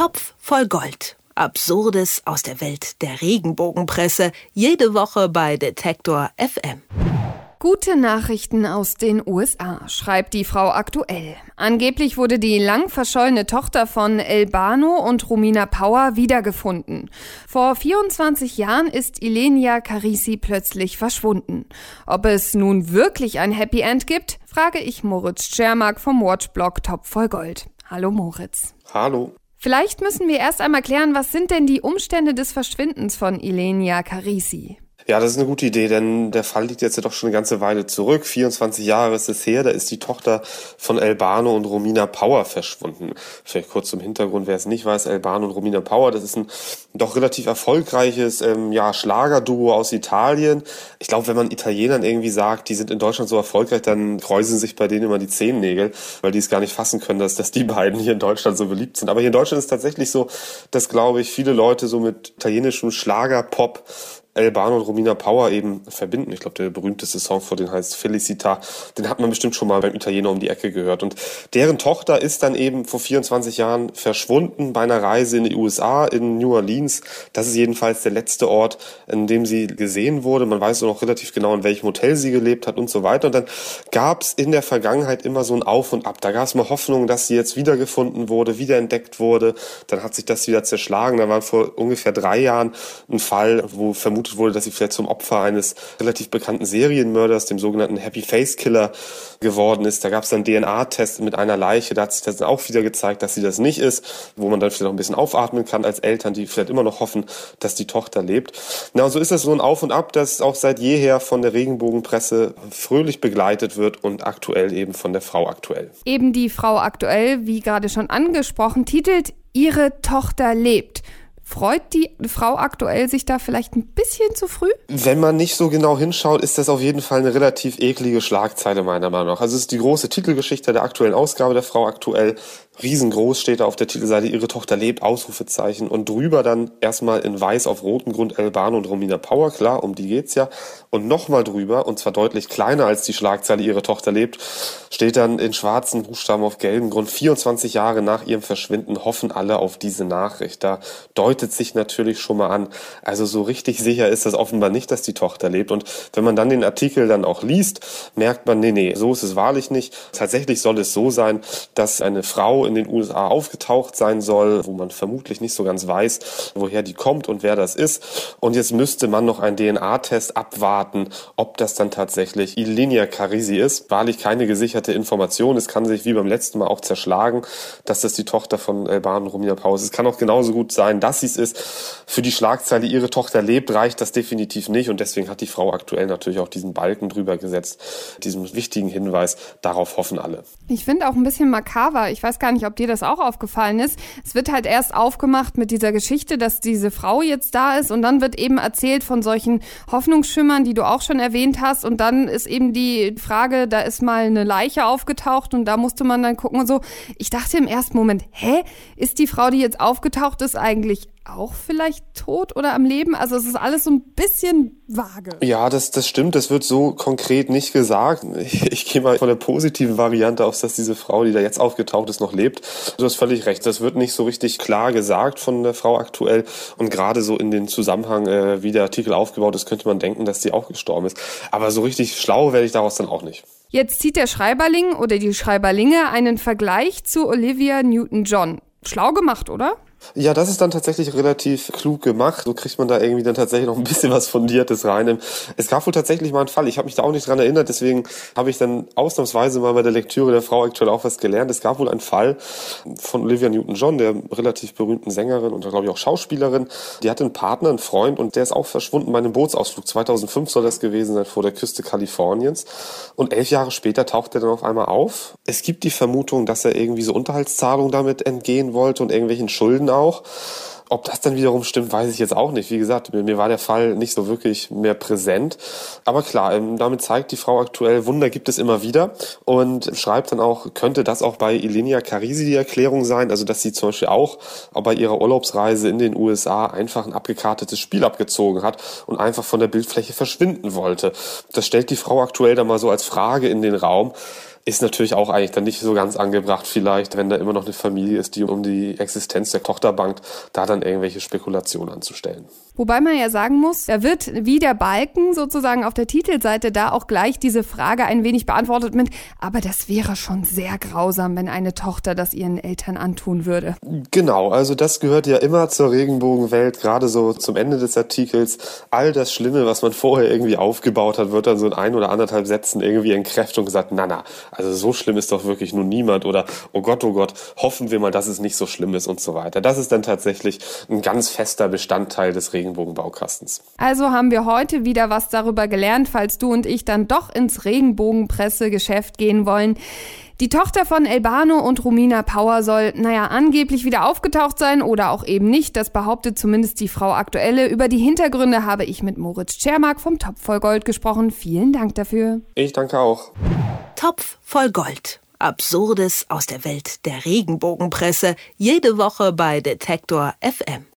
Topf voll Gold. Absurdes aus der Welt der Regenbogenpresse. Jede Woche bei Detektor FM. Gute Nachrichten aus den USA, schreibt die Frau aktuell. Angeblich wurde die lang verschollene Tochter von Elbano und Romina Power wiedergefunden. Vor 24 Jahren ist Ilenia Carisi plötzlich verschwunden. Ob es nun wirklich ein Happy End gibt, frage ich Moritz Schermark vom Watchblog Top voll Gold. Hallo Moritz. Hallo. Vielleicht müssen wir erst einmal klären, was sind denn die Umstände des Verschwindens von Ilenia Carisi? Ja, das ist eine gute Idee, denn der Fall liegt jetzt ja doch schon eine ganze Weile zurück. 24 Jahre ist es her, da ist die Tochter von Elbano und Romina Power verschwunden. Vielleicht kurz zum Hintergrund, wer es nicht weiß, Elbano und Romina Power, das ist ein doch relativ erfolgreiches ähm, ja, Schlagerduo aus Italien. Ich glaube, wenn man Italienern irgendwie sagt, die sind in Deutschland so erfolgreich, dann kräuseln sich bei denen immer die Zehennägel, weil die es gar nicht fassen können, dass, dass die beiden hier in Deutschland so beliebt sind. Aber hier in Deutschland ist es tatsächlich so, dass, glaube ich, viele Leute so mit italienischem Schlagerpop Elbano und Romina Power eben verbinden. Ich glaube, der berühmteste Song vor den heißt Felicita. Den hat man bestimmt schon mal beim Italiener um die Ecke gehört. Und deren Tochter ist dann eben vor 24 Jahren verschwunden bei einer Reise in die USA, in New Orleans. Das ist jedenfalls der letzte Ort, in dem sie gesehen wurde. Man weiß auch noch relativ genau, in welchem Hotel sie gelebt hat und so weiter. Und dann gab es in der Vergangenheit immer so ein Auf und Ab. Da gab es mal Hoffnung, dass sie jetzt wiedergefunden wurde, wiederentdeckt wurde. Dann hat sich das wieder zerschlagen. Da war vor ungefähr drei Jahren ein Fall, wo vermutlich vermutet wurde, dass sie vielleicht zum Opfer eines relativ bekannten Serienmörders, dem sogenannten Happy Face Killer, geworden ist. Da gab es dann DNA-Tests mit einer Leiche. Da hat sich das dann auch wieder gezeigt, dass sie das nicht ist, wo man dann vielleicht auch ein bisschen aufatmen kann als Eltern, die vielleicht immer noch hoffen, dass die Tochter lebt. Na, und so ist das so ein Auf und Ab, das auch seit jeher von der Regenbogenpresse fröhlich begleitet wird und aktuell eben von der Frau aktuell. Eben die Frau aktuell, wie gerade schon angesprochen, titelt Ihre Tochter lebt. Freut die Frau aktuell sich da vielleicht ein bisschen zu früh? Wenn man nicht so genau hinschaut, ist das auf jeden Fall eine relativ eklige Schlagzeile meiner Meinung nach. Also es ist die große Titelgeschichte der aktuellen Ausgabe der Frau aktuell. Riesengroß steht da auf der Titelseite, ihre Tochter lebt, Ausrufezeichen. Und drüber dann erstmal in weiß auf rotem Grund Elbano und Romina Power, klar, um die geht's ja. Und nochmal drüber, und zwar deutlich kleiner als die Schlagzeile, ihre Tochter lebt, steht dann in schwarzen Buchstaben auf gelbem Grund, 24 Jahre nach ihrem Verschwinden hoffen alle auf diese Nachricht. Da deutet sich natürlich schon mal an, also so richtig sicher ist das offenbar nicht, dass die Tochter lebt. Und wenn man dann den Artikel dann auch liest, merkt man, nee, nee, so ist es wahrlich nicht. Tatsächlich soll es so sein, dass eine Frau in den USA aufgetaucht sein soll, wo man vermutlich nicht so ganz weiß, woher die kommt und wer das ist. Und jetzt müsste man noch einen DNA-Test abwarten, ob das dann tatsächlich Ilinia Carisi ist. Wahrlich keine gesicherte Information. Es kann sich wie beim letzten Mal auch zerschlagen, dass das die Tochter von Elban Romina Paus ist. Es kann auch genauso gut sein, dass sie es ist. Für die Schlagzeile, ihre Tochter lebt, reicht das definitiv nicht. Und deswegen hat die Frau aktuell natürlich auch diesen Balken drüber gesetzt, diesen wichtigen Hinweis. Darauf hoffen alle. Ich finde auch ein bisschen makaber. Ich weiß gar nicht, nicht, ob dir das auch aufgefallen ist. Es wird halt erst aufgemacht mit dieser Geschichte, dass diese Frau jetzt da ist und dann wird eben erzählt von solchen Hoffnungsschimmern, die du auch schon erwähnt hast. Und dann ist eben die Frage, da ist mal eine Leiche aufgetaucht und da musste man dann gucken und so. Ich dachte im ersten Moment, hä, ist die Frau, die jetzt aufgetaucht ist, eigentlich auch vielleicht tot oder am Leben? Also es ist alles so ein bisschen vage. Ja, das, das stimmt. Das wird so konkret nicht gesagt. Ich, ich gehe mal von der positiven Variante aus, dass diese Frau, die da jetzt aufgetaucht ist, noch lebt. Du hast völlig recht. Das wird nicht so richtig klar gesagt von der Frau aktuell. Und gerade so in den Zusammenhang, äh, wie der Artikel aufgebaut ist, könnte man denken, dass sie auch gestorben ist. Aber so richtig schlau werde ich daraus dann auch nicht. Jetzt zieht der Schreiberling oder die Schreiberlinge einen Vergleich zu Olivia Newton-John. Schlau gemacht, oder? Ja, das ist dann tatsächlich relativ klug gemacht. So kriegt man da irgendwie dann tatsächlich noch ein bisschen was Fundiertes rein. Es gab wohl tatsächlich mal einen Fall. Ich habe mich da auch nicht dran erinnert, deswegen habe ich dann ausnahmsweise mal bei der Lektüre der Frau aktuell auch was gelernt. Es gab wohl einen Fall von Olivia Newton-John, der relativ berühmten Sängerin und glaube ich auch Schauspielerin. Die hatte einen Partner, einen Freund und der ist auch verschwunden bei einem Bootsausflug. 2005 soll das gewesen sein vor der Küste Kaliforniens. Und elf Jahre später taucht er dann auf einmal auf. Es gibt die Vermutung, dass er irgendwie so Unterhaltszahlungen damit entgehen wollte und irgendwelchen Schulden auch. Ob das dann wiederum stimmt, weiß ich jetzt auch nicht. Wie gesagt, mir, war der Fall nicht so wirklich mehr präsent. Aber klar, ähm, damit zeigt die Frau aktuell, Wunder gibt es immer wieder und schreibt dann auch, könnte das auch bei Ilenia Carisi die Erklärung sein, also dass sie zum Beispiel auch bei ihrer Urlaubsreise in den USA einfach ein abgekartetes Spiel abgezogen hat und einfach von der Bildfläche verschwinden wollte. Das stellt die Frau aktuell dann mal so als Frage in den Raum. Ist natürlich auch eigentlich dann nicht so ganz angebracht vielleicht, wenn da immer noch eine Familie ist, die um die Existenz der Tochter bangt, da dann irgendwelche Spekulationen anzustellen. Wobei man ja sagen muss, da wird wie der Balken sozusagen auf der Titelseite da auch gleich diese Frage ein wenig beantwortet mit, aber das wäre schon sehr grausam, wenn eine Tochter das ihren Eltern antun würde. Genau, also das gehört ja immer zur Regenbogenwelt, gerade so zum Ende des Artikels. All das Schlimme, was man vorher irgendwie aufgebaut hat, wird dann so in ein oder anderthalb Sätzen irgendwie entkräftet und gesagt, na na, also so schlimm ist doch wirklich nun niemand oder oh Gott, oh Gott, hoffen wir mal, dass es nicht so schlimm ist und so weiter. Das ist dann tatsächlich ein ganz fester Bestandteil des Regenbogenbaukastens. Also haben wir heute wieder was darüber gelernt, falls du und ich dann doch ins Regenbogenpressegeschäft gehen wollen. Die Tochter von Elbano und Romina Power soll, naja, angeblich wieder aufgetaucht sein oder auch eben nicht. Das behauptet zumindest die Frau Aktuelle. Über die Hintergründe habe ich mit Moritz Czermak vom Topf voll Gold gesprochen. Vielen Dank dafür. Ich danke auch. Topf voll Gold. Absurdes aus der Welt der Regenbogenpresse. Jede Woche bei Detektor FM.